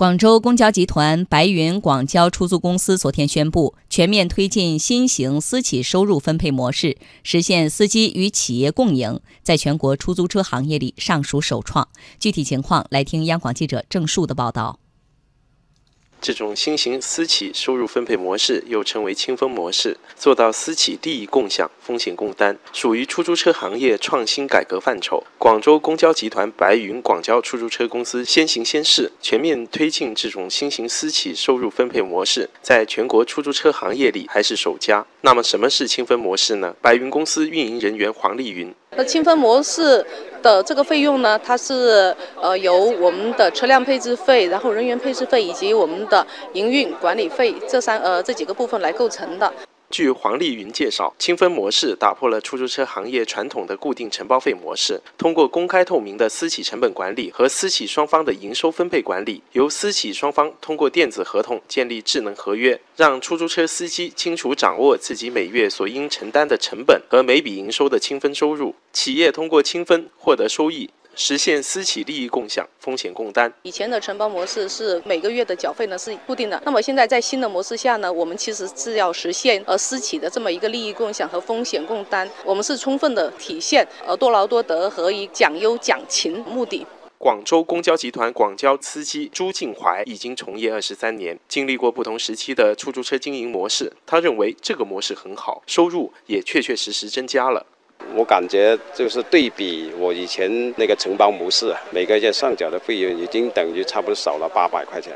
广州公交集团白云广交出租公司昨天宣布，全面推进新型私企收入分配模式，实现司机与企业共赢，在全国出租车行业里尚属首创。具体情况，来听央广记者郑树的报道。这种新型私企收入分配模式又称为清分模式，做到私企利益共享、风险共担，属于出租车行业创新改革范畴。广州公交集团白云广交出租车公司先行先试，全面推进这种新型私企收入分配模式，在全国出租车行业里还是首家。那么，什么是清分模式呢？白云公司运营人员黄丽云：那清分模式。的这个费用呢，它是呃由我们的车辆配置费，然后人员配置费以及我们的营运管理费这三呃这几个部分来构成的。据黄丽云介绍，清分模式打破了出租车行业传统的固定承包费模式，通过公开透明的私企成本管理和私企双方的营收分配管理，由私企双方通过电子合同建立智能合约，让出租车司机清楚掌握自己每月所应承担的成本和每笔营收的清分收入，企业通过清分获得收益。实现私企利益共享、风险共担。以前的承包模式是每个月的缴费呢是固定的，那么现在在新的模式下呢，我们其实是要实现呃私企的这么一个利益共享和风险共担。我们是充分的体现呃多劳多得和以讲优讲勤目的。广州公交集团广交司机朱静怀已经从业二十三年，经历过不同时期的出租车经营模式，他认为这个模式很好，收入也确确实实增加了。我感觉就是对比我以前那个承包模式，每个月上缴的费用已经等于差不多少了八百块钱。